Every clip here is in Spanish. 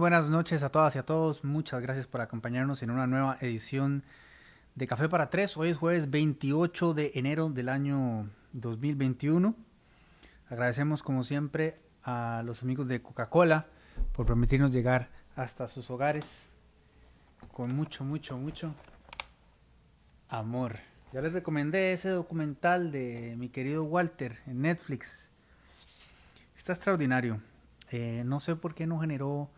buenas noches a todas y a todos. Muchas gracias por acompañarnos en una nueva edición de Café para Tres. Hoy es jueves 28 de enero del año 2021. Agradecemos como siempre a los amigos de Coca-Cola por permitirnos llegar hasta sus hogares con mucho, mucho, mucho amor. Ya les recomendé ese documental de mi querido Walter en Netflix. Está extraordinario. Eh, no sé por qué no generó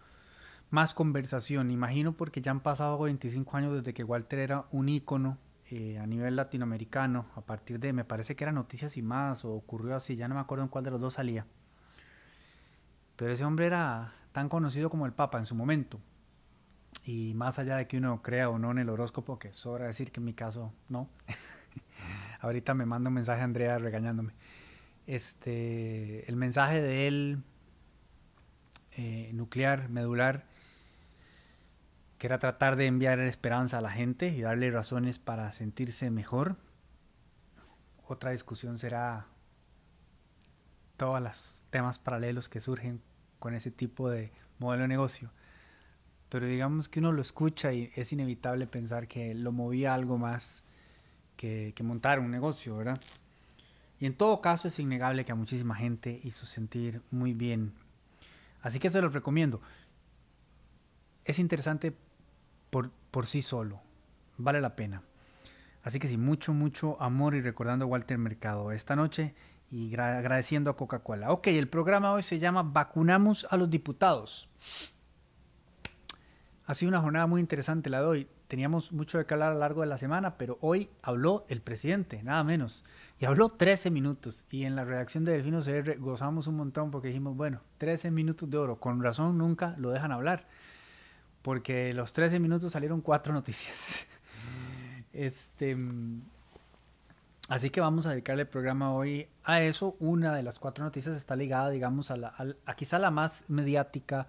más conversación. Imagino porque ya han pasado 25 años desde que Walter era un ícono eh, a nivel latinoamericano. A partir de, me parece que era Noticias y más, o ocurrió así, ya no me acuerdo en cuál de los dos salía. Pero ese hombre era tan conocido como el Papa en su momento. Y más allá de que uno crea o no en el horóscopo, que sobra decir que en mi caso no. Ahorita me manda un mensaje a Andrea regañándome. Este, el mensaje de él eh, nuclear, medular, que era tratar de enviar esperanza a la gente y darle razones para sentirse mejor. Otra discusión será todos los temas paralelos que surgen con ese tipo de modelo de negocio. Pero digamos que uno lo escucha y es inevitable pensar que lo movía algo más que, que montar un negocio, ¿verdad? Y en todo caso es innegable que a muchísima gente hizo sentir muy bien. Así que se los recomiendo. Es interesante por, sí solo. Vale la pena. Así que sí, mucho, mucho amor y recordando a Walter Mercado esta noche y agradeciendo a Coca-Cola. Ok, el programa hoy se llama Vacunamos a los diputados. Ha sido una jornada muy interesante la de hoy. Teníamos mucho de que hablar a lo largo de la semana, pero hoy habló el presidente, nada menos. Y habló 13 minutos. Y en la redacción de Delfino CR gozamos un montón porque dijimos, bueno, 13 minutos de oro. Con razón nunca lo dejan hablar porque los 13 minutos salieron cuatro noticias. Este, así que vamos a dedicarle el programa hoy a eso. Una de las cuatro noticias está ligada, digamos, a, la, quizá la más mediática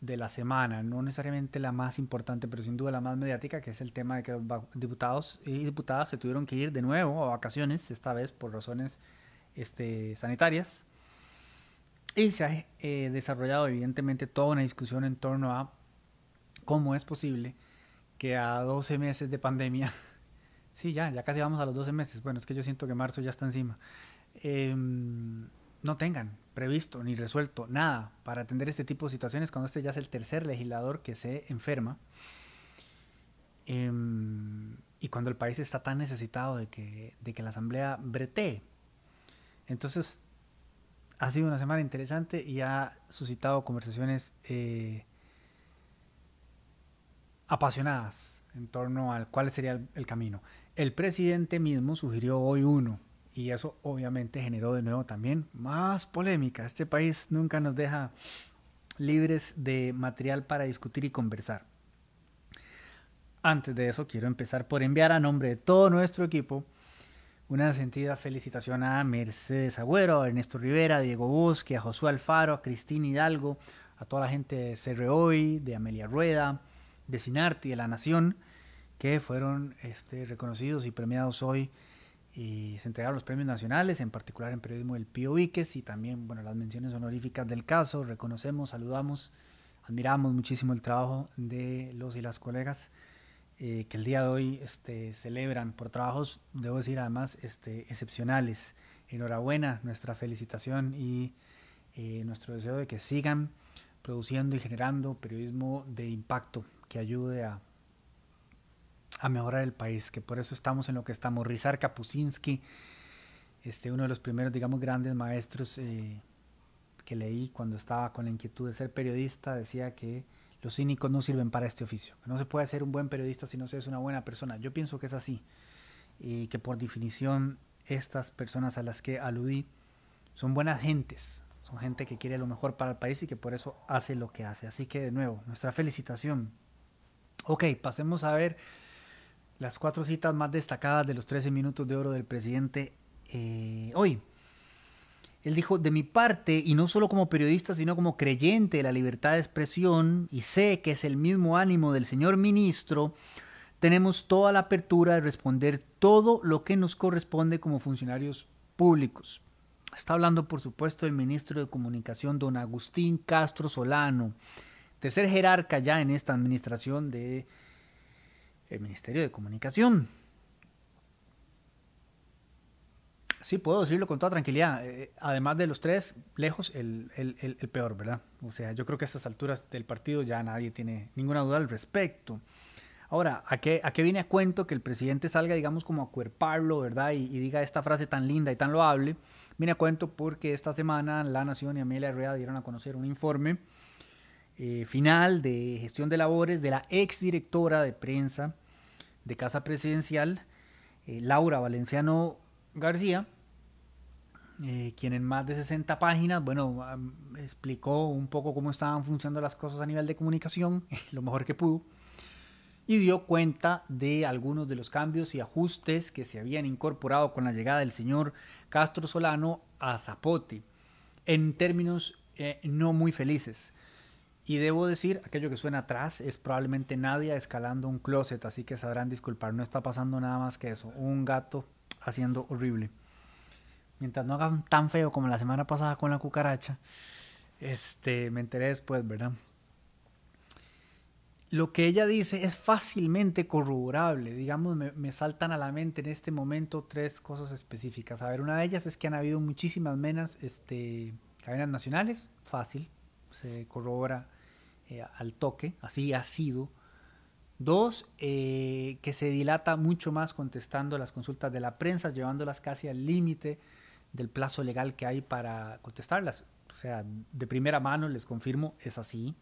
de la semana, no necesariamente la más importante, pero sin duda la más mediática, que es el tema de que los diputados y diputadas se tuvieron que ir de nuevo a vacaciones, esta vez por razones este, sanitarias. Y se ha eh, desarrollado evidentemente toda una discusión en torno a cómo es posible que a 12 meses de pandemia, sí, ya, ya casi vamos a los 12 meses, bueno, es que yo siento que marzo ya está encima, em, no tengan previsto ni resuelto nada para atender este tipo de situaciones cuando este ya es el tercer legislador que se enferma em, y cuando el país está tan necesitado de que, de que la Asamblea bretee. Entonces, ha sido una semana interesante y ha suscitado conversaciones eh, apasionadas en torno al cuál sería el, camino. El presidente mismo sugirió hoy uno y eso obviamente generó de nuevo también más polémica. Este país nunca nos deja libres de material para discutir y conversar. Antes de eso, quiero empezar por enviar a nombre de todo nuestro equipo una sentida felicitación a Mercedes Agüero, a Ernesto Rivera, a Diego Bosque, a Josué Alfaro, a Cristina Hidalgo, a toda la gente de CROI, de Amelia Rueda, de Sinarte y de La Nación, que fueron este, reconocidos y premiados hoy. Y se entregaron los premios nacionales, en particular en periodismo del Pío Víquez y también bueno, las menciones honoríficas del caso. Reconocemos, saludamos, admiramos muchísimo el trabajo de los y las colegas eh, que el día de hoy este, celebran por trabajos, debo decir además, este, excepcionales. Enhorabuena, nuestra felicitación y eh, nuestro deseo de que sigan produciendo y generando periodismo de impacto que ayude a, mejorar el país, que por eso estamos en lo que estamos. Rizar Kapuscinski, este, uno de los primeros, digamos, grandes maestros eh, que leí cuando estaba con la inquietud de ser periodista, decía que los cínicos no sirven para este oficio, que no se puede ser un buen periodista si no se es una buena persona. Yo pienso que es así, y que por definición estas personas a las que aludí son buenas gentes, son gente que quiere lo mejor para el país y que por eso hace lo que hace. Así que de nuevo, nuestra felicitación Ok, pasemos a ver las cuatro citas más destacadas de los 13 minutos de oro del presidente eh, hoy. Él dijo, de mi parte, y no solo como periodista, sino como creyente de la libertad de expresión, y sé que es el mismo ánimo del señor ministro, tenemos toda la apertura de responder todo lo que nos corresponde como funcionarios públicos. Está hablando, por supuesto, el ministro de Comunicación, don Agustín Castro Solano tercer jerarca ya en esta administración del el Ministerio de Comunicación. Sí, puedo decirlo con toda tranquilidad. Eh, además de los tres, lejos el, peor, ¿verdad? O sea, yo creo que a estas alturas del partido ya nadie tiene ninguna duda al respecto. Ahora, ¿a qué, ¿a qué viene a cuento que el presidente salga, digamos, como a cuerparlo, ¿verdad? Y, diga esta frase tan linda y tan loable. Viene a cuento porque esta semana La Nación y Amelia Herrera dieron a conocer un informe eh, final de gestión de labores de la exdirectora de prensa de Casa Presidencial, eh, Laura Valenciano García, eh, quien en más de 60 páginas, bueno, explicó un poco cómo estaban funcionando las cosas a nivel de comunicación, lo mejor que pudo, y dio cuenta de algunos de los cambios y ajustes que se habían incorporado con la llegada del señor Castro Solano a Zapote, en términos no muy felices. Y debo decir, aquello que suena atrás es probablemente nadie escalando un closet, así que sabrán disculpar, no está pasando nada más que eso, un gato haciendo horrible. Mientras no hagan tan feo como la semana pasada con la cucaracha, este, me enteré después, ¿verdad? Lo que ella dice es fácilmente corroborable. Digamos, me, saltan a la mente en este momento tres cosas específicas. A ver, una de ellas es que han habido muchísimas menas, este, cadenas nacionales, fácil, se corrobora eh, al toque, así ha sido Dos, eh, que se dilata mucho más contestando las consultas de la prensa, llevándolas casi al límite del plazo legal que hay para contestarlas. O sea, de primera mano les confirmo, es así.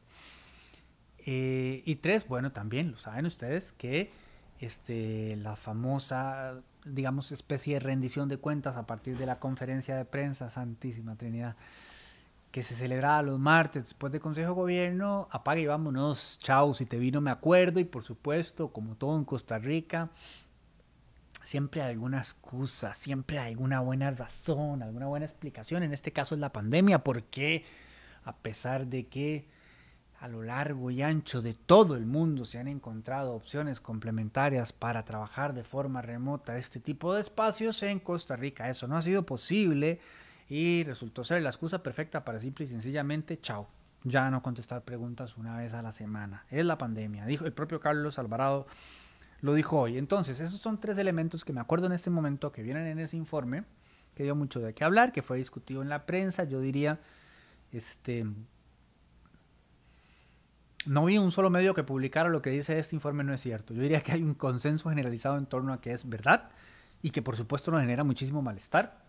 Eh, y tres, bueno, también lo saben ustedes que este, la famosa, digamos, especie de rendición de cuentas a partir de la conferencia de prensa, Santísima Trinidad, que se celebraba los martes después del Consejo de Gobierno, apaga y vámonos, chao, si te vino me acuerdo y por supuesto, como todo en Costa Rica, siempre hay alguna excusa, siempre hay alguna buena razón, alguna buena explicación, en este caso es la pandemia, porque a pesar de que a lo largo y ancho de todo el mundo se han encontrado opciones complementarias para trabajar de forma remota este tipo de espacios en Costa Rica. Eso no ha sido posible y resultó ser la excusa perfecta para simple y sencillamente, chao, ya no contestar preguntas una vez a la semana. Es la pandemia, dijo el propio Carlos Alvarado, lo dijo hoy. Entonces, esos son tres elementos que me acuerdo en este momento que vienen en ese informe, que dio mucho de qué hablar, que fue discutido en la prensa, yo diría, este... No vi un solo medio que publicara lo que dice este informe no es cierto. Yo diría que hay un consenso generalizado en torno a que es verdad y que por supuesto nos genera muchísimo malestar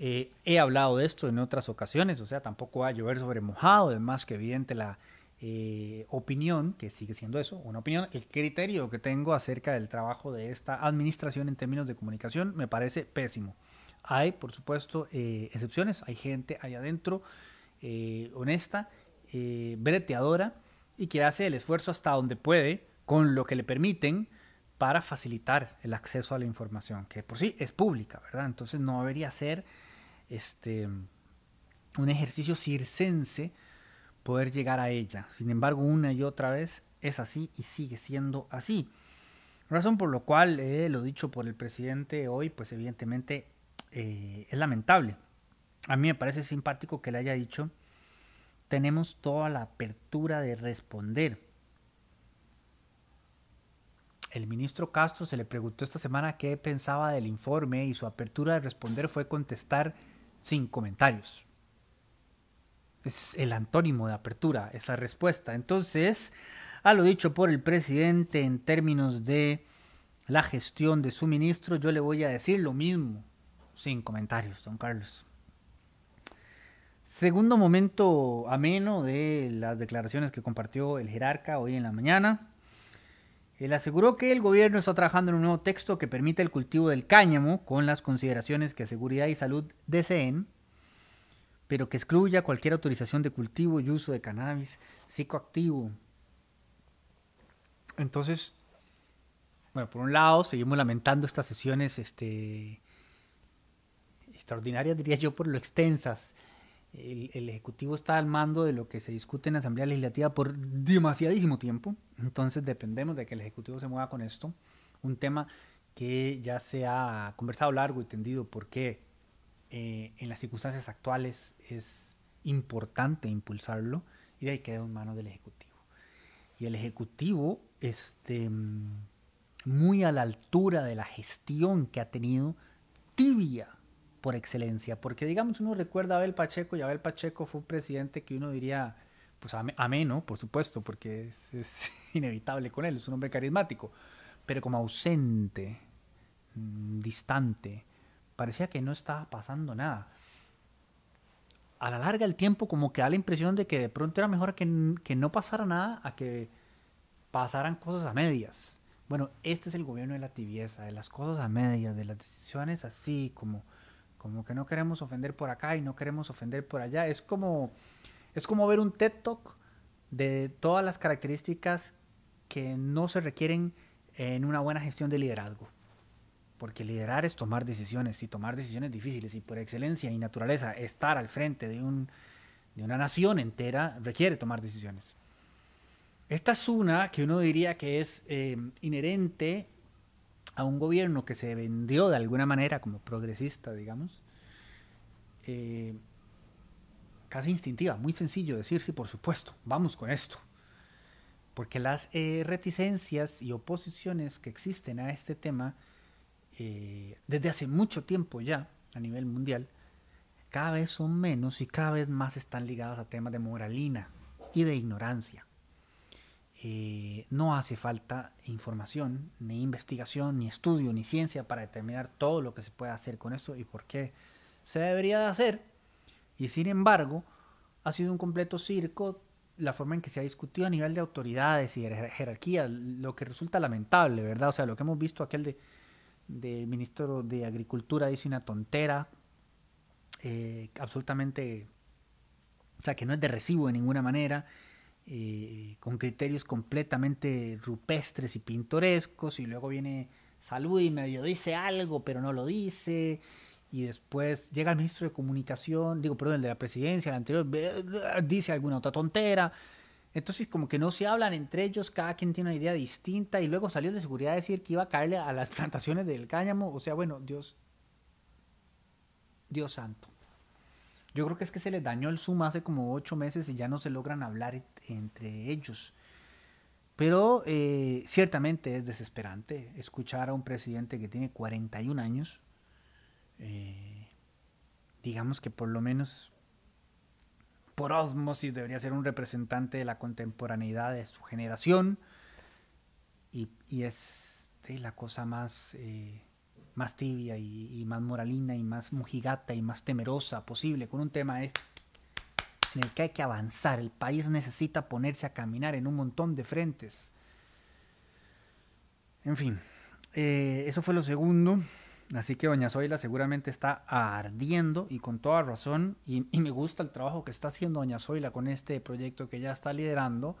eh, he hablado de esto en otras ocasiones, o sea, tampoco va a llover sobre mojado, es más que evidente la eh, opinión, que sigue siendo eso, una opinión, el criterio que tengo acerca del trabajo de esta administración en términos de comunicación me parece pésimo. Hay, por supuesto, eh, excepciones, hay gente ahí adentro honesta, breteadora y que hace el esfuerzo hasta donde puede con lo que le permiten para facilitar el acceso a la información, que por sí es pública, ¿verdad? Entonces no debería ser este, un ejercicio circense poder llegar a ella. Sin embargo, una y otra vez es así y sigue siendo así. Razón por lo cual, eh, lo dicho por el presidente hoy, pues evidentemente eh, es lamentable. A mí me parece simpático que le haya dicho, tenemos toda la apertura de responder. El ministro Castro se le preguntó esta semana qué pensaba del informe y su apertura de responder fue contestar sin comentarios. Es el antónimo de apertura, esa respuesta. Entonces, a lo dicho por el presidente en términos de la gestión de su ministro, yo le voy a decir lo mismo, sin comentarios, don Carlos. Segundo momento ameno de las declaraciones que compartió el jerarca hoy en la mañana. Él aseguró que el gobierno está trabajando en un nuevo texto que permite el cultivo del cáñamo con las consideraciones que seguridad y salud deseen, pero que excluya cualquier autorización de cultivo y uso de cannabis psicoactivo. Entonces, bueno, por un lado, seguimos lamentando estas sesiones este, extraordinarias, diría yo, por lo extensas el, Ejecutivo está al mando de lo que se discute en la Asamblea Legislativa por demasiadísimo tiempo, entonces dependemos de que el Ejecutivo se mueva con esto, un tema que ya se ha conversado largo y tendido porque eh, en las circunstancias actuales es importante impulsarlo y de ahí queda en manos del Ejecutivo. y el Ejecutivo este, muy a la altura de la gestión que ha tenido, tibia por excelencia, porque digamos uno recuerda a Abel Pacheco y Abel Pacheco fue un presidente que uno diría, pues ameno, por supuesto, porque es, inevitable con él, es un hombre carismático, pero como ausente, mm, distante, parecía que no estaba pasando nada. A la larga el tiempo como que da la impresión de que de pronto era mejor que, que no pasara nada a que pasaran cosas a medias. Bueno, este es el gobierno de la tibieza, de las cosas a medias, de las decisiones así, como, como que no queremos ofender por acá y no queremos ofender por allá. Es como, es como ver un TED Talk de todas las características que no se requieren en una buena gestión de liderazgo. Porque liderar es tomar decisiones y tomar decisiones difíciles y por excelencia y naturaleza estar al frente de, un, de una nación entera requiere tomar decisiones. Esta es una que uno diría que es eh, inherente a un gobierno que se vendió de alguna manera como progresista, digamos, eh, casi instintiva, muy sencillo decir, sí, por supuesto, vamos con esto. Porque las eh, reticencias y oposiciones que existen a este tema desde hace mucho tiempo ya a nivel mundial, cada vez son menos y cada vez más están ligadas a temas de moralina y de ignorancia. Eh, no hace falta información, ni investigación, ni estudio, ni ciencia para determinar todo lo que se puede hacer con esto y por qué se debería de hacer. Y sin embargo, ha sido un completo circo la forma en que se ha discutido a nivel de autoridades y de jerarquía, lo que resulta lamentable, ¿verdad? O sea, lo que hemos visto aquel de del ministro de Agricultura dice una tontera, eh, absolutamente, o sea, que no es de recibo de ninguna manera. Eh, con criterios completamente rupestres y pintorescos, y luego viene Salud y medio dice algo, pero no lo dice, y después llega el ministro de Comunicación, digo, perdón, el de la presidencia, el anterior, dice alguna otra tontera. Entonces, como que no se hablan entre ellos, cada quien tiene una idea distinta, y luego salió de seguridad a decir que iba a caerle a las plantaciones del cáñamo. O sea, bueno, Dios, Dios santo. Yo creo que es que se les dañó el Zoom hace como ocho meses y ya no se logran hablar entre ellos. Pero eh, ciertamente es desesperante escuchar a un presidente que tiene 41 años, eh, digamos que por lo menos por osmosis debería ser un representante de la contemporaneidad de su generación y, es la cosa más eh, más tibia y, más moralina y más mujigata y más temerosa posible con un tema este en el que hay que avanzar. El país necesita ponerse a caminar en un montón de frentes. En fin, eh, eso fue lo segundo. Así que Doña Zoila seguramente está ardiendo y con toda razón. Y, y, me gusta el trabajo que está haciendo Doña Zoila con este proyecto que ya está liderando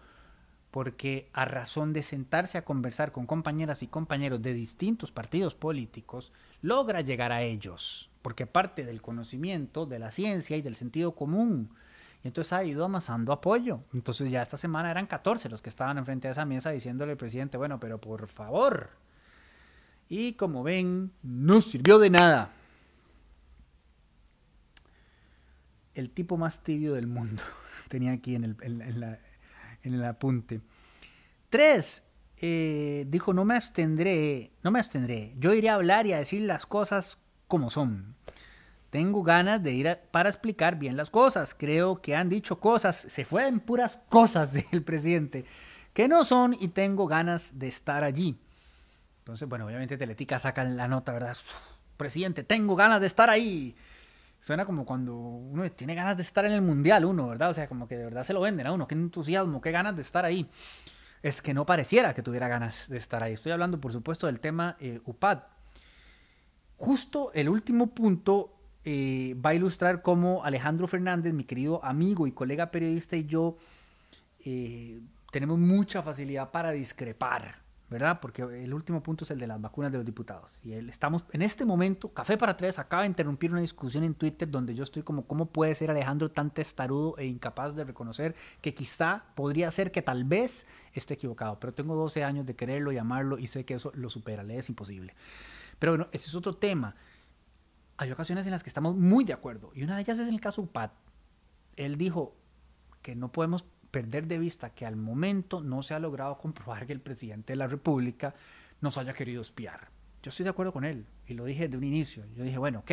porque a razón de sentarse a conversar con compañeras y compañeros de distintos partidos políticos, logra llegar a ellos, porque parte del conocimiento, de la ciencia y del sentido común. Y entonces ha ido amasando apoyo. Entonces ya esta semana eran 14 los que estaban enfrente de esa mesa diciéndole al presidente, bueno, pero por favor. Y como ven, no sirvió de nada. El tipo más tibio del mundo tenía aquí en, el, la, en el apunte. Tres, eh, dijo, no me abstendré, no me abstendré. Yo iré a hablar y a decir las cosas como son. Tengo ganas de ir para explicar bien las cosas. Creo que han dicho cosas, se fueron puras cosas del presidente, que no son y tengo ganas de estar allí. Entonces, bueno, obviamente Teletica saca la nota, ¿verdad? Presidente, tengo ganas de estar ahí. Suena como cuando uno tiene ganas de estar en el mundial, uno, ¿verdad? O sea, como que de verdad se lo venden a uno. Qué entusiasmo, qué ganas de estar ahí. Es que no pareciera que tuviera ganas de estar ahí. Estoy hablando, por supuesto, del tema eh, UPAD. Justo el último punto eh, va a ilustrar cómo Alejandro Fernández, mi querido amigo y colega periodista, y yo eh, tenemos mucha facilidad para discrepar ¿verdad? Porque el último punto es el de las vacunas de los diputados. Y estamos en este momento, Café para Tres acaba de interrumpir una discusión en Twitter donde yo estoy como, ¿cómo puede ser Alejandro tan testarudo e incapaz de reconocer que quizá podría ser que tal vez esté equivocado? Pero tengo 12 años de quererlo y amarlo y sé que eso lo supera, le es imposible. Pero bueno, ese es otro tema. Hay ocasiones en las que estamos muy de acuerdo y una de ellas es el caso UPAD. Él dijo que no podemos perder de vista que al momento no se ha logrado comprobar que el presidente de la República nos haya querido espiar. Yo estoy de acuerdo con él y lo dije desde un inicio. Yo dije, bueno, ok,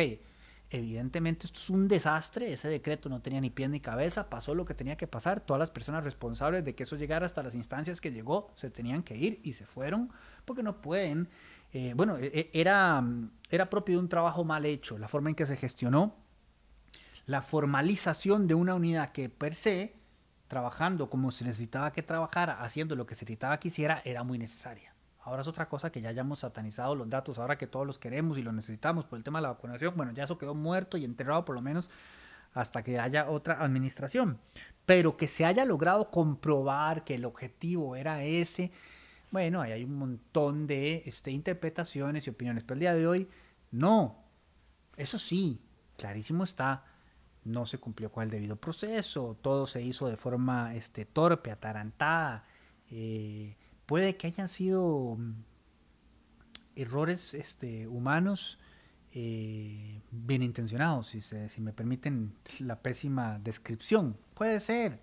evidentemente esto es un desastre, ese decreto no tenía ni pie ni cabeza, pasó lo que tenía que pasar, todas las personas responsables de que eso llegara hasta las instancias que llegó se tenían que ir y se fueron porque no pueden. Eh, bueno, e, e, era, era propio de un trabajo mal hecho, la forma en que se gestionó, la formalización de una unidad que per se, trabajando como se necesitaba que trabajara, haciendo lo que se necesitaba que hiciera, era muy necesaria. Ahora es otra cosa que ya hayamos satanizado los datos, ahora que todos los queremos y los necesitamos por el tema de la vacunación, bueno, ya eso quedó muerto y enterrado por lo menos hasta que haya otra administración. Pero que se haya logrado comprobar que el objetivo era ese, bueno, ahí hay un montón de este, interpretaciones y opiniones, pero el día de hoy, no. Eso sí, clarísimo está, no se cumplió con el debido proceso, todo se hizo de forma este, torpe, atarantada. Eh, Puede que hayan sido mm, errores este, humanos eh, bien intencionados, si, si me permiten la pésima descripción. Puede ser,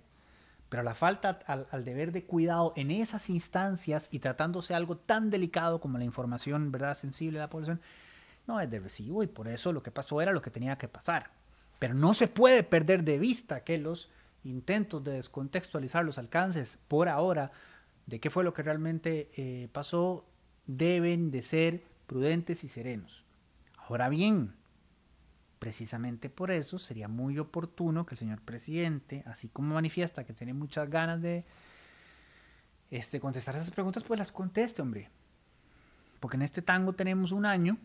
pero la falta al, deber de cuidado en esas instancias y tratándose algo tan delicado como la información verdad sensible de la población, no es de recibo y por eso lo que pasó era lo que tenía que pasar. Pero no se puede perder de vista que los intentos de descontextualizar los alcances por ahora de qué fue lo que realmente eh, pasó, deben de ser prudentes y serenos. Ahora bien, precisamente por eso sería muy oportuno que el señor presidente, así como manifiesta que tiene muchas ganas de este, contestar esas preguntas, pues las conteste, hombre. Porque en este tango tenemos un año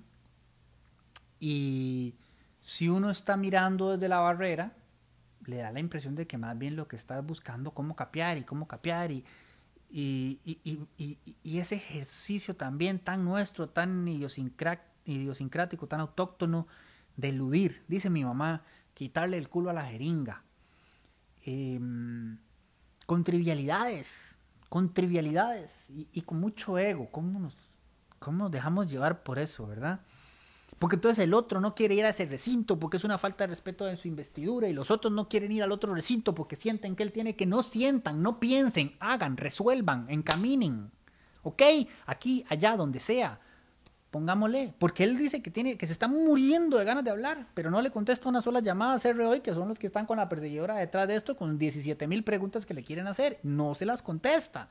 y si uno está mirando desde la barrera, le da la impresión de que más bien lo que está buscando cómo capear y cómo capear y ese ejercicio también tan nuestro, tan idiosincrático, tan autóctono de eludir, dice mi mamá, quitarle el culo a la jeringa. Em, con trivialidades, con trivialidades y, con mucho ego. ¿Cómo nos, ¿Cómo nos dejamos llevar por eso, verdad? Porque entonces el otro no quiere ir a ese recinto porque es una falta de respeto de su investidura y los otros no quieren ir al otro recinto porque sienten que él tiene que no sientan, no piensen, hagan, resuelvan, encaminen. ¿Ok? Aquí, allá, donde sea. Pongámosle. Porque él dice que, tiene, que se está muriendo de ganas de hablar, pero no le contesta una sola llamada a CR que son los que están con la perseguidora detrás de esto, con 17 mil preguntas que le quieren hacer. No se las contesta.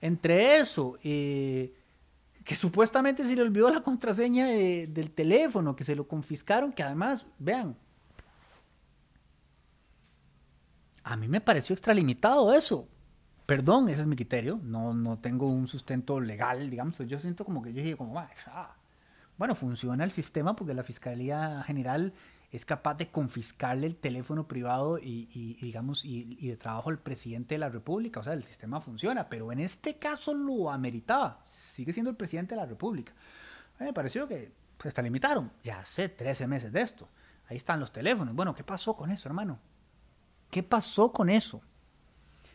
Entre eso, eh, que supuestamente se le olvidó la contraseña del teléfono, que se lo confiscaron, que además, vean, a mí me pareció extralimitado eso. Perdón, ese es mi criterio, no, no tengo un sustento legal, digamos, yo siento como que yo dije como, ah, bueno, funciona el sistema porque la Fiscalía General es capaz de confiscarle el teléfono privado y, digamos, y, de trabajo al presidente de la República. O sea, el sistema funciona, pero en este caso lo ameritaba. Sigue siendo el presidente de la República. Me pareció que pues, hasta limitaron. Ya hace 13 meses de esto. Ahí están los teléfonos. Bueno, ¿qué pasó con eso, hermano? ¿Qué pasó con eso?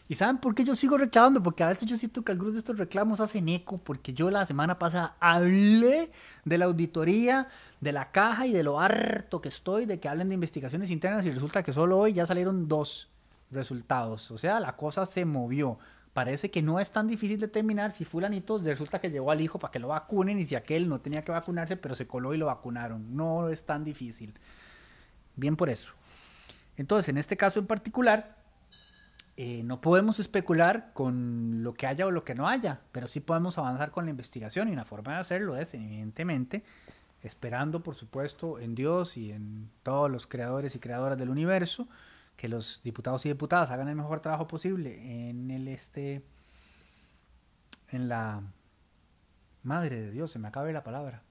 ¿Y saben por qué yo sigo reclamando? Porque a veces yo siento que algunos de estos reclamos hacen eco, porque yo la semana pasada hablé de la auditoría, de la caja y de lo harto que estoy de que hablen de investigaciones internas y resulta que solo hoy ya salieron dos resultados. O sea, la cosa se movió. Parece que no es tan difícil determinar si fulanito resulta que llegó al hijo para que lo vacunen y si aquel no tenía que vacunarse, pero se coló y lo vacunaron. No es tan difícil. Bien por eso. Entonces, en este caso en particular, eh, no podemos especular con lo que haya o lo que no haya, pero sí podemos avanzar con la investigación y una forma de hacerlo es, evidentemente, esperando, por supuesto, en Dios y en todos los creadores y creadoras del universo, que los diputados y diputadas hagan el mejor trabajo posible en el este, en la madre de Dios, se me acabe la palabra.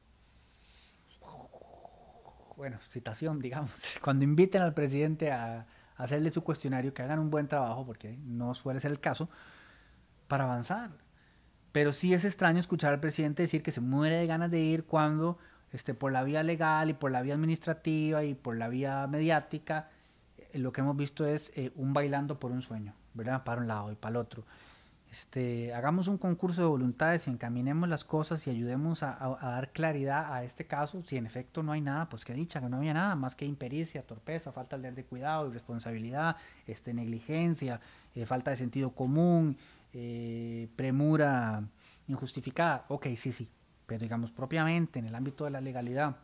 Bueno, citación, digamos, cuando inviten al presidente a hacerle su cuestionario, que hagan un buen trabajo, porque no suele ser el caso, para avanzar. Pero sí es extraño escuchar al presidente decir que se muere de ganas de ir cuando este, por la vía legal y por la vía administrativa y por la vía mediática, eh, lo que hemos visto es eh, un bailando por un sueño, ¿verdad? Para un lado y para el otro. Este, hagamos un concurso de voluntades y encaminemos las cosas y ayudemos a, dar claridad a este caso. Si en efecto no hay nada, pues qué dicha, que no había nada más que impericia, torpeza, falta de cuidado, irresponsabilidad, este, negligencia, eh, falta de sentido común, eh, premura injustificada. Ok, sí, sí, pero digamos propiamente en el ámbito de la legalidad,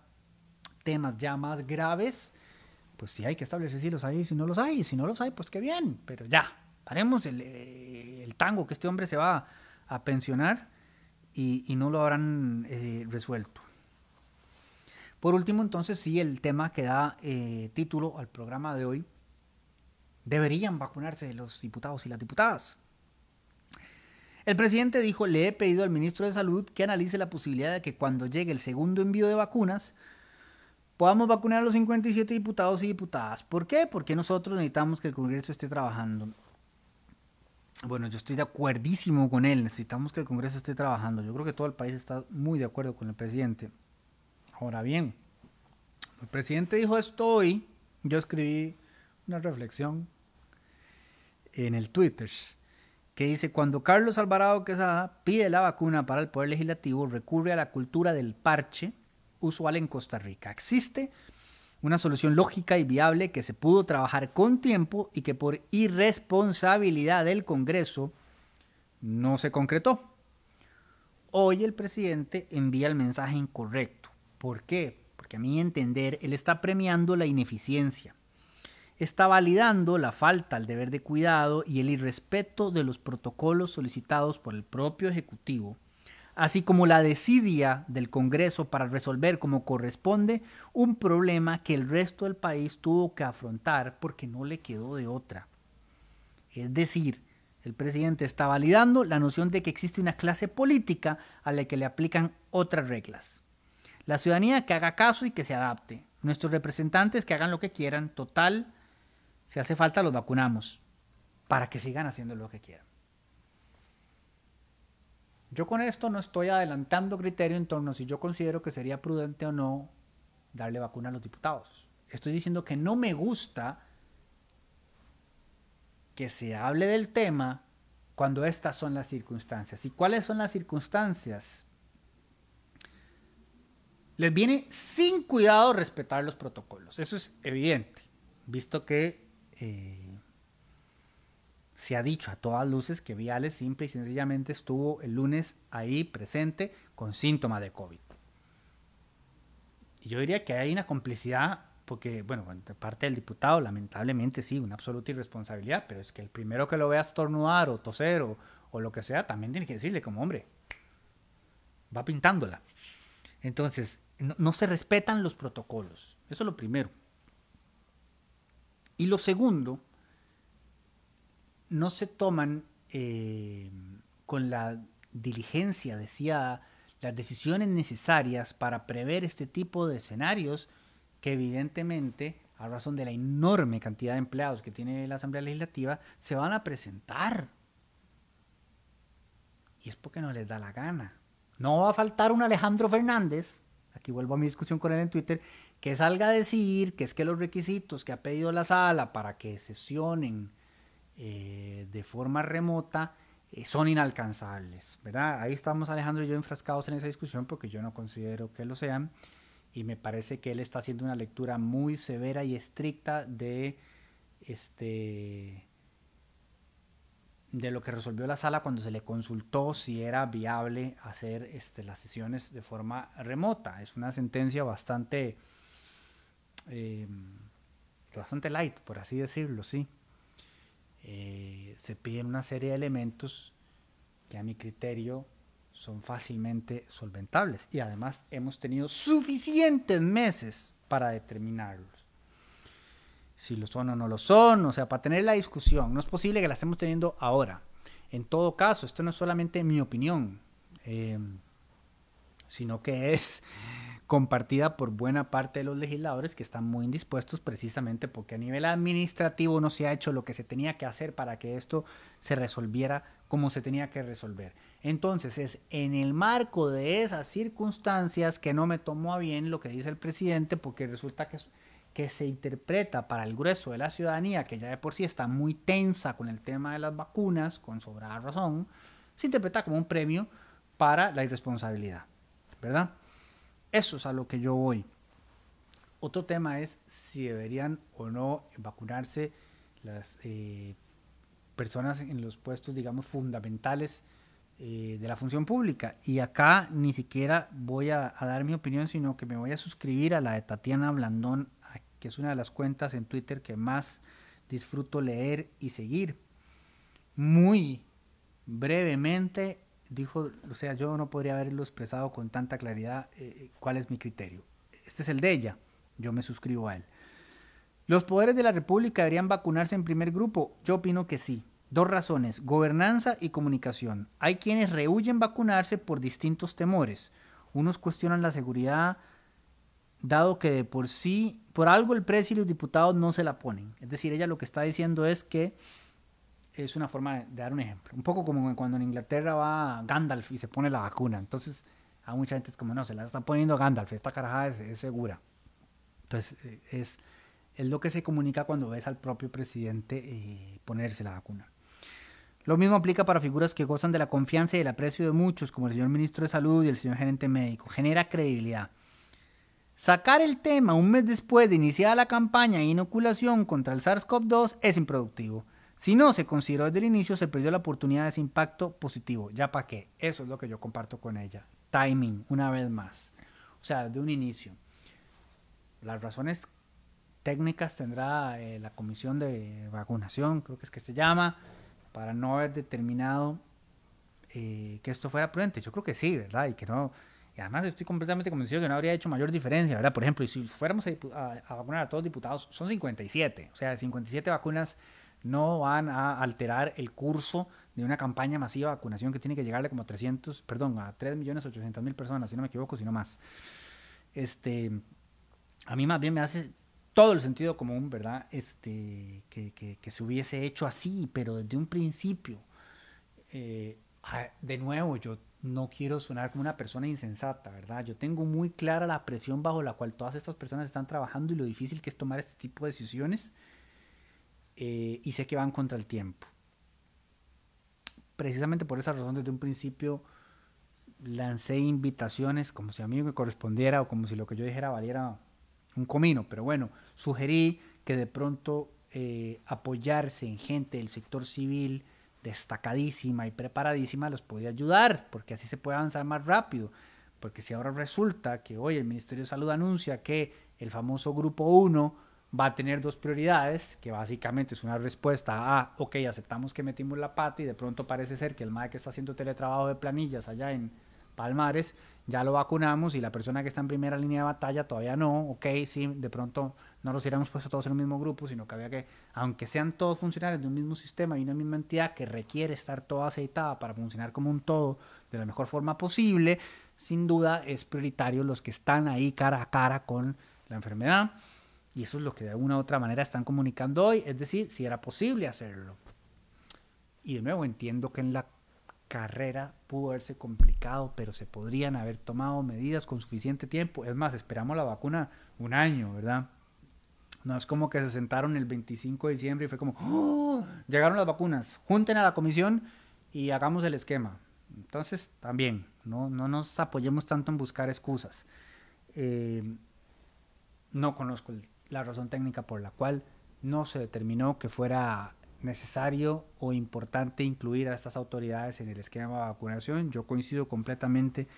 temas ya más graves, pues sí hay que establecer si los hay, si no los hay, si no los hay, pues qué bien, pero ya, haremos el, eh, el tango que este hombre se va a pensionar y, no lo habrán eh, resuelto. Por último, entonces, sí, el tema que da eh, título al programa de hoy, deberían vacunarse los diputados y las diputadas. El presidente dijo, le he pedido al ministro de Salud que analice la posibilidad de que cuando llegue el segundo envío de vacunas, podamos vacunar a los 57 diputados y diputadas. ¿Por qué? Porque nosotros necesitamos que el Congreso esté trabajando. Bueno, yo estoy de acuerdísimo con él. Necesitamos que el Congreso esté trabajando. Yo creo que todo el país está muy de acuerdo con el presidente. Ahora bien, el presidente dijo esto hoy. Yo escribí una reflexión en el Twitter que dice, cuando Carlos Alvarado Quesada pide la vacuna para el Poder Legislativo, recurre a la cultura del parche usual en Costa Rica. Existe una solución lógica y viable que se pudo trabajar con tiempo y que por irresponsabilidad del Congreso no se concretó. Hoy el presidente envía el mensaje incorrecto. ¿Por qué? Porque a mi entender él está premiando la ineficiencia. Está validando la falta al deber de cuidado y el irrespeto de los protocolos solicitados por el propio Ejecutivo así como la desidia del Congreso para resolver como corresponde un problema que el resto del país tuvo que afrontar porque no le quedó de otra. Es decir, el presidente está validando la noción de que existe una clase política a la que le aplican otras reglas. La ciudadanía que haga caso y que se adapte. Nuestros representantes que hagan lo que quieran. Total, si hace falta los vacunamos para que sigan haciendo lo que quieran. Yo con esto no estoy adelantando criterio en torno a si yo considero que sería prudente o no darle vacuna a los diputados. Estoy diciendo que no me gusta que se hable del tema cuando estas son las circunstancias. ¿Y cuáles son las circunstancias? Les viene sin cuidado respetar los protocolos. Eso es evidente, visto que eh, se ha dicho a todas luces que Viales simple y sencillamente estuvo el lunes ahí presente con síntomas de COVID. Y yo diría que hay una complicidad, porque, bueno, de parte del diputado, lamentablemente sí, una absoluta irresponsabilidad, pero es que el primero que lo vea estornudar o toser o, lo que sea, también tiene que decirle como, hombre, va pintándola. Entonces, no se respetan los protocolos. Eso es lo primero. Y lo segundo no se toman eh, con la diligencia, decía, las decisiones necesarias para prever este tipo de escenarios que evidentemente, a razón de la enorme cantidad de empleados que tiene la Asamblea Legislativa, se van a presentar. Y es porque no les da la gana. No va a faltar un Alejandro Fernández, aquí vuelvo a mi discusión con él en Twitter, que salga a decir que es que los requisitos que ha pedido la sala para que sesionen eh, de forma remota eh, son inalcanzables, ¿verdad? Ahí estamos Alejandro y yo enfrascados en esa discusión porque yo no considero que lo sean y me parece que él está haciendo una lectura muy severa y estricta de este de lo que resolvió la sala cuando se le consultó si era viable hacer este, las sesiones de forma remota. Es una sentencia bastante, eh, bastante light, por así decirlo, sí. Eh, se piden una serie de elementos que a mi criterio son fácilmente solventables y además hemos tenido suficientes meses para determinarlos. Si lo son o no lo son, o sea, para tener la discusión, no es posible que la estemos teniendo ahora. En todo caso, esto no es solamente mi opinión, eh, sino que es compartida por buena parte de los legisladores que están muy indispuestos precisamente porque a nivel administrativo no se ha hecho lo que se tenía que hacer para que esto se resolviera como se tenía que resolver. Entonces es en el marco de esas circunstancias que no me tomó a bien lo que dice el presidente porque resulta que, que se interpreta para el grueso de la ciudadanía, que ya de por sí está muy tensa con el tema de las vacunas, con sobrada razón, se interpreta como un premio para la irresponsabilidad, ¿verdad? Eso es a lo que yo voy. Otro tema es si deberían o no vacunarse las eh, personas en los puestos, digamos, fundamentales eh, de la función pública. Y acá ni siquiera voy a, dar mi opinión, sino que me voy a suscribir a la de Tatiana Blandón, que es una de las cuentas en Twitter que más disfruto leer y seguir. Muy brevemente dijo, o sea, yo no podría haberlo expresado con tanta claridad eh, cuál es mi criterio. Este es el de ella, yo me suscribo a él. ¿Los poderes de la República deberían vacunarse en primer grupo? Yo opino que sí. Dos razones, gobernanza y comunicación. Hay quienes rehuyen vacunarse por distintos temores. Unos cuestionan la seguridad, dado que de por sí, por algo el precio y los diputados no se la ponen. Es decir, ella lo que está diciendo es que es una forma de, dar un ejemplo. Un poco como cuando en Inglaterra va Gandalf y se pone la vacuna. Entonces, a mucha gente es como, no, se la está poniendo Gandalf, esta carajada es segura. Entonces, eh, es es lo que se comunica cuando ves al propio presidente eh, ponerse la vacuna. Lo mismo aplica para figuras que gozan de la confianza y el aprecio de muchos, como el señor ministro de Salud y el señor gerente médico. Genera credibilidad. Sacar el tema un mes después de iniciada la campaña de inoculación contra el SARS-CoV-2 es improductivo. Si no se consideró desde el inicio, se perdió la oportunidad de ese impacto positivo. ¿Ya para qué? Eso es lo que yo comparto con ella. Timing, una vez más. O sea, de un inicio. Las razones técnicas tendrá eh, la comisión de vacunación, creo que es que se llama, para no haber determinado eh, que esto fuera prudente. Yo creo que sí, ¿verdad? Y que no. Y además estoy completamente convencido que no habría hecho mayor diferencia, ¿verdad? Por ejemplo, si fuéramos a, vacunar a todos los diputados, son 57. O sea, 57 vacunas no van a alterar el curso de una campaña masiva de vacunación que tiene que llegarle como a 300, perdón, a 3.800.000 personas, si no me equivoco, si no más. Este, a mí más bien me hace todo el sentido común, ¿verdad? Este, que, se hubiese hecho así, pero desde un principio. Eh, ah, de nuevo, yo no quiero sonar como una persona insensata, ¿verdad? Yo tengo muy clara la presión bajo la cual todas estas personas están trabajando y lo difícil que es tomar este tipo de decisiones. Eh, y sé que van contra el tiempo. Precisamente por esa razón, desde un principio lancé invitaciones como si a mí me correspondiera o como si lo que yo dijera valiera un comino, pero bueno, sugerí que de pronto eh, apoyarse en gente del sector civil destacadísima y preparadísima los podía ayudar, porque así se puede avanzar más rápido. Porque si ahora resulta que hoy el Ministerio de Salud anuncia que el famoso Grupo 1 va a tener dos prioridades, que básicamente es una respuesta a, ok, aceptamos que metimos la pata y de pronto parece ser que el MAE que está haciendo teletrabajo de planillas allá en Palmares ya lo vacunamos y la persona que está en primera línea de batalla todavía no, ok, sí, de pronto no los hubiéramos puesto todos en un mismo grupo, sino que había que, aunque sean todos funcionarios de un mismo sistema y una misma entidad que requiere estar toda aceitada para funcionar como un todo de la mejor forma posible, sin duda es prioritario los que están ahí cara a cara con la enfermedad. Y eso es lo que de alguna u otra manera están comunicando hoy, es decir, si era posible hacerlo. Y de nuevo entiendo que en la carrera pudo haberse complicado, pero se podrían haber tomado medidas con suficiente tiempo. Es más, esperamos la vacuna un año, ¿verdad? No es como que se sentaron el 25 de diciembre y fue como, ¡Oh! llegaron las vacunas, junten a la comisión y hagamos el esquema. Entonces, también, no, no nos apoyemos tanto en buscar excusas. Eh, no conozco la razón técnica por la cual no se determinó que fuera necesario o importante incluir a estas autoridades en el esquema de vacunación. Yo coincido completamente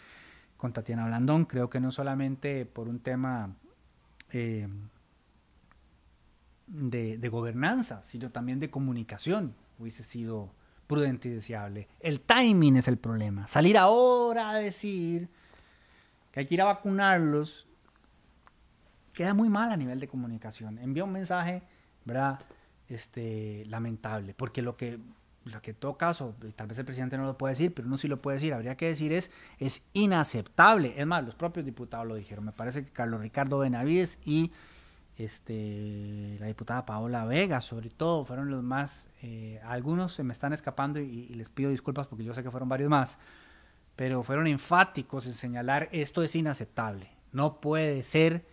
con Tatiana Blandón. Creo que no solamente por un tema eh, de, gobernanza, sino también de comunicación hubiese sido prudente y deseable. El timing es el problema. Salir ahora a decir que hay que ir a vacunarlos queda muy mal a nivel de comunicación. Envía un mensaje, ¿verdad? este, lamentable, porque lo que, lo que en todo caso, tal vez el presidente no lo puede decir, pero uno sí lo puede decir, habría que decir es, es inaceptable. Es más, los propios diputados lo dijeron. Me parece que Carlos Ricardo Benavides y este, la diputada Paola Vega, sobre todo, fueron los más, eh, algunos se me están escapando y, les pido disculpas porque yo sé que fueron varios más, pero fueron enfáticos en señalar esto es inaceptable. No puede ser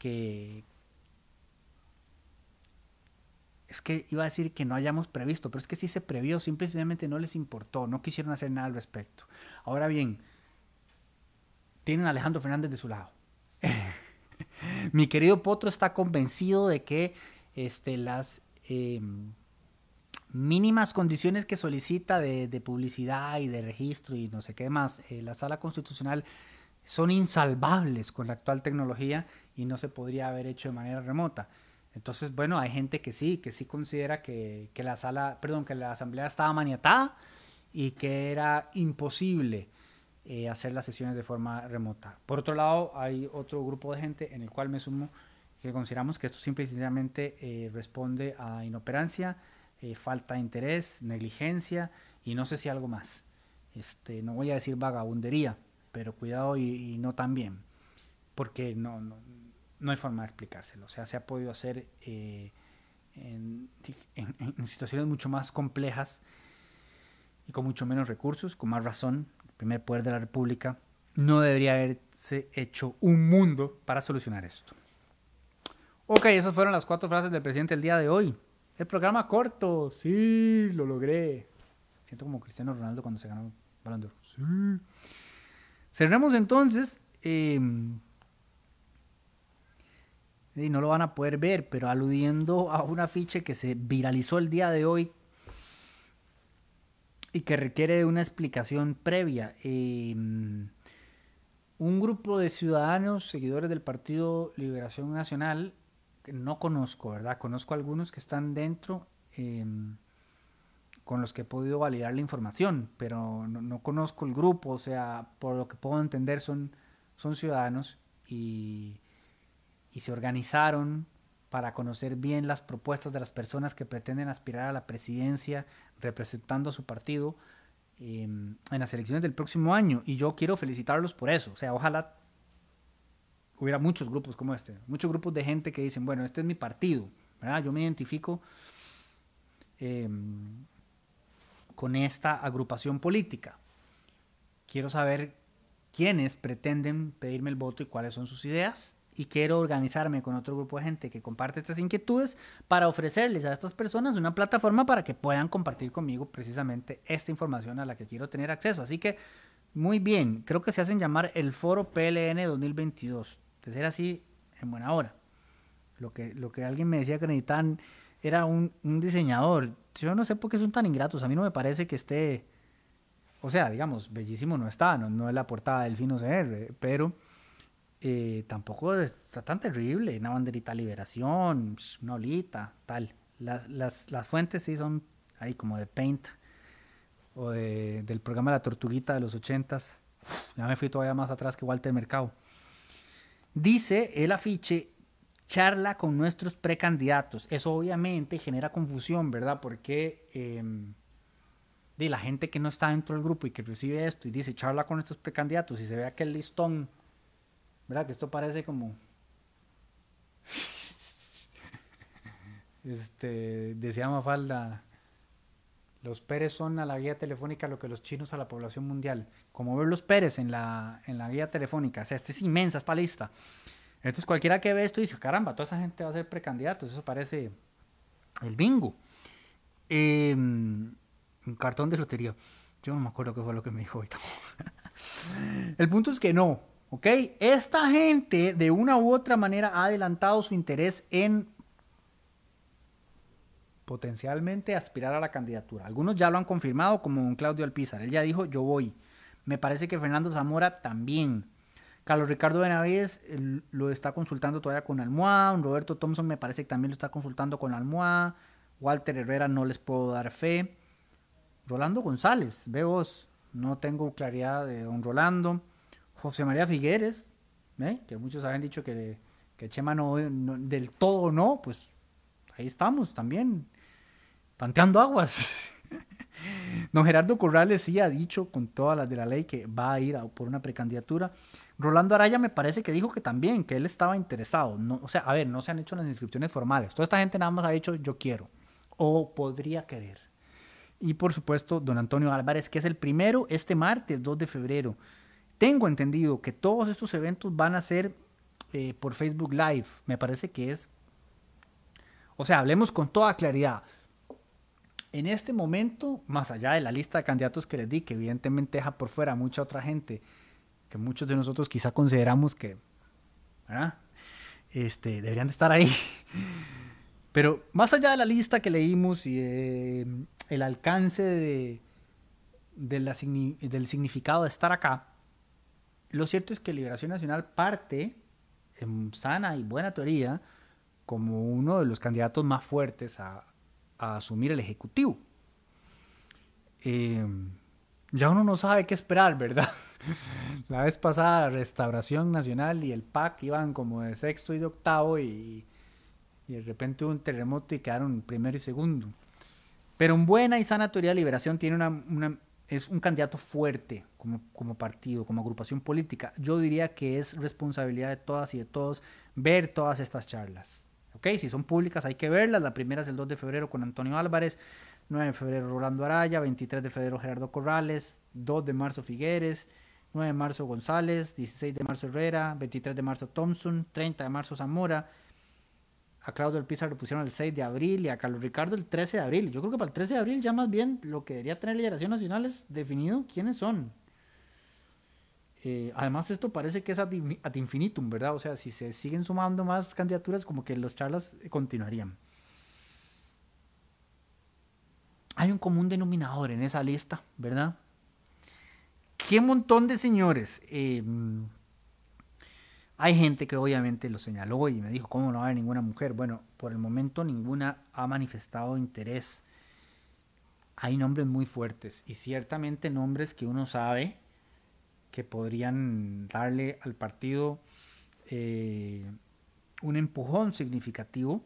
que, es que iba a decir que no hayamos previsto, pero es que sí se previó, simplemente no les importó, no quisieron hacer nada al respecto. Ahora bien, tienen a Alejandro Fernández de su lado. Mi querido Potro está convencido de que este, las em, mínimas condiciones que solicita de, publicidad y de registro y no sé qué más, eh, la sala constitucional son insalvables con la actual tecnología y no se podría haber hecho de manera remota. Entonces, bueno, hay gente que sí, que sí considera que, la sala, perdón, que la asamblea estaba maniatada y que era imposible eh, hacer las sesiones de forma remota. Por otro lado, hay otro grupo de gente en el cual me sumo que consideramos que esto simple y sencillamente eh, responde a inoperancia, eh, falta de interés, negligencia y no sé si algo más. Este, no voy a decir vagabundería, pero cuidado y, no tan bien, porque no, no, no, hay forma de explicárselo. O sea, se ha podido hacer eh, en, situaciones mucho más complejas y con mucho menos recursos, con más razón, el primer poder de la República no debería haberse hecho un mundo para solucionar esto. Ok, esas fueron las cuatro frases del presidente el día de hoy. El programa corto, sí, lo logré. Siento como Cristiano Ronaldo cuando se ganó balón de oro. Sí. Cerremos entonces. Em, y no lo van a poder ver, pero aludiendo a un afiche que se viralizó el día de hoy y que requiere de una explicación previa. Em, un grupo de ciudadanos, seguidores del Partido Liberación Nacional, no conozco, ¿verdad? Conozco algunos que están dentro em, con los que he podido validar la información, pero no, conozco el grupo, o sea, por lo que puedo entender son, son ciudadanos y, y se organizaron para conocer bien las propuestas de las personas que pretenden aspirar a la presidencia representando a su partido em, en las elecciones del próximo año. Y yo quiero felicitarlos por eso. O sea, ojalá hubiera muchos grupos como este, muchos grupos de gente que dicen, bueno, este es mi partido, ¿verdad? Yo me identifico em, con esta agrupación política. Quiero saber quiénes pretenden pedirme el voto y cuáles son sus ideas. Y quiero organizarme con otro grupo de gente que comparte estas inquietudes para ofrecerles a estas personas una plataforma para que puedan compartir conmigo precisamente esta información a la que quiero tener acceso. Así que, muy bien, creo que se hacen llamar el Foro PLN 2022 de ser así en buena hora. Lo que, lo que alguien me decía que necesitaban era un, diseñador. Yo no sé por qué son tan ingratos. A mí no me parece que esté. O sea, digamos, bellísimo no está, no, es la portada del Fino CR, pero eh, tampoco está tan terrible. Una banderita liberación, una olita, tal. Las, las, las, fuentes sí son ahí como de Paint o de, del programa La Tortuguita de los ochentas. Ya me fui todavía más atrás que Walter Mercado. Dice el afiche, charla con nuestros precandidatos. Eso obviamente genera confusión, ¿verdad? Porque em, de la gente que no está dentro del grupo y que recibe esto y dice charla con nuestros precandidatos y se ve aquel listón, ¿verdad? Que esto parece como... este, decía Mafalda, los Pérez son a la guía telefónica lo que los chinos a la población mundial. Como ver los Pérez en la, en la guía telefónica. O sea, esta es inmensa, esta lista. Entonces cualquiera que ve esto dice, caramba, toda esa gente va a ser precandidatos. Eso parece el bingo. Em, un cartón de lotería. Yo no me acuerdo qué fue lo que me dijo ahorita. el punto es que no. ¿Ok? Esta gente de una u otra manera ha adelantado su interés en potencialmente aspirar a la candidatura. Algunos ya lo han confirmado, como un Claudio Alpizar. Él ya dijo, yo voy. Me parece que Fernando Zamora también. Carlos Ricardo Benavides lo está consultando todavía con Almohada. Roberto Thompson me parece que también lo está consultando con Almohada. Walter Herrera no les puedo dar fe. Rolando González, veo No tengo claridad de don Rolando. José María Figueres, que muchos habían dicho que, que Chema no, del todo no, pues ahí estamos también tanteando aguas. Don Gerardo Corrales sí ha dicho con todas las de la ley que va a ir por una precandidatura. Rolando Araya me parece que dijo que también, que él estaba interesado. No, o sea, a ver, no se han hecho las inscripciones formales. Toda esta gente nada más ha dicho yo quiero o podría querer. Y por supuesto, don Antonio Álvarez, que es el primero este martes 2 de febrero. Tengo entendido que todos estos eventos van a ser eh, por Facebook Live. Me parece que es O sea, hablemos con toda claridad. En este momento, más allá de la lista de candidatos que les di, que evidentemente deja por fuera mucha otra gente, que muchos de nosotros quizá consideramos que Este, deberían de estar ahí. Pero más allá de la lista que leímos y el alcance de, del significado de estar acá, lo cierto es que Liberación Nacional parte, en sana y buena teoría, como uno de los candidatos más fuertes a, asumir el Ejecutivo. Eh, ya uno no sabe qué esperar, ¿verdad? La vez pasada, Restauración Nacional y el PAC iban como de sexto y de octavo y, de repente hubo un terremoto y quedaron primero y segundo. Pero en buena y sana teoría, Liberación tiene es un candidato fuerte como, como partido, como agrupación política. Yo diría que es responsabilidad de todas y de todos ver todas estas charlas. ¿Ok? Si son públicas hay que verlas. La primera es el 2 de febrero con Antonio Álvarez, 9 de febrero Rolando Araya, 23 de febrero Gerardo Corrales, 2 de marzo Figueres, 9 de marzo González, 16 de marzo Herrera, 23 de marzo Thompson, 30 de marzo Zamora, a Claudio Alpizar lo pusieron el 6 de abril y a Carlos Ricardo el 13 de abril. Yo creo que para el 13 de abril ya más bien lo que debería tener Liberación Nacional es definido quiénes son. Eh, además esto parece que es ad, infinitum, ¿verdad? O sea, si se siguen sumando más candidaturas, como que las charlas continuarían. Hay un común denominador en esa lista, ¿verdad? ¿Qué montón de señores? Eh, hay gente que obviamente lo señaló y me dijo, ¿cómo no va a haber ninguna mujer? Bueno, por el momento ninguna ha manifestado interés. Hay nombres muy fuertes y ciertamente nombres que uno sabe que podrían darle al partido eh, un empujón significativo,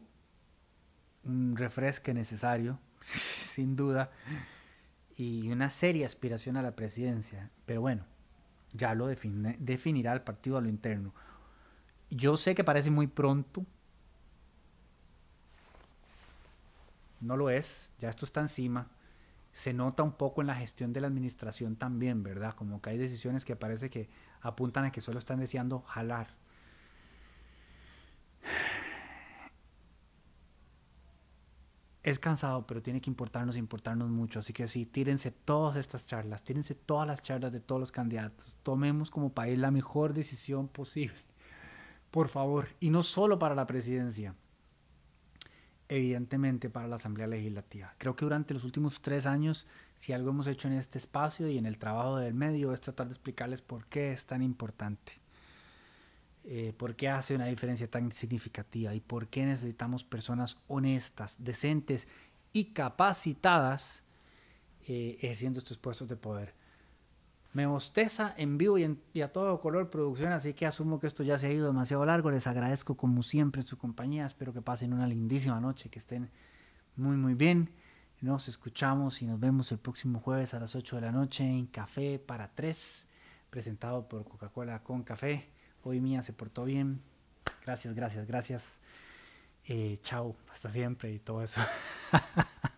un refresque necesario, sin duda, y una seria aspiración a la presidencia. Pero bueno, ya lo definirá el partido a lo interno. Yo sé que parece muy pronto. No lo es, ya esto está encima. Se nota un poco en la gestión de la administración también, ¿verdad? Como que hay decisiones que parece que apuntan a que solo están deseando jalar. Es cansado, pero tiene que importarnos, importarnos mucho. Así que sí, tírense todas estas charlas, tírense todas las charlas de todos los candidatos. Tomemos como país la mejor decisión posible por favor, y no solo para la presidencia, evidentemente para la Asamblea Legislativa. Creo que durante los últimos tres años, si algo hemos hecho en este espacio y en el trabajo del medio, es tratar de explicarles por qué es tan importante, eh, por qué hace una diferencia tan significativa y por qué necesitamos personas honestas, decentes y capacitadas eh, ejerciendo estos puestos de poder me bosteza en vivo y, a todo color producción, así que asumo que esto ya se ha ido demasiado largo. Les agradezco como siempre su compañía, espero que pasen una lindísima noche, que estén muy muy bien. Nos escuchamos y nos vemos el próximo jueves a las 8 de la noche en Café para Tres, presentado por Coca-Cola con Café. Hoy mía se portó bien. Gracias, gracias, gracias. Eh, chao, hasta siempre y todo eso.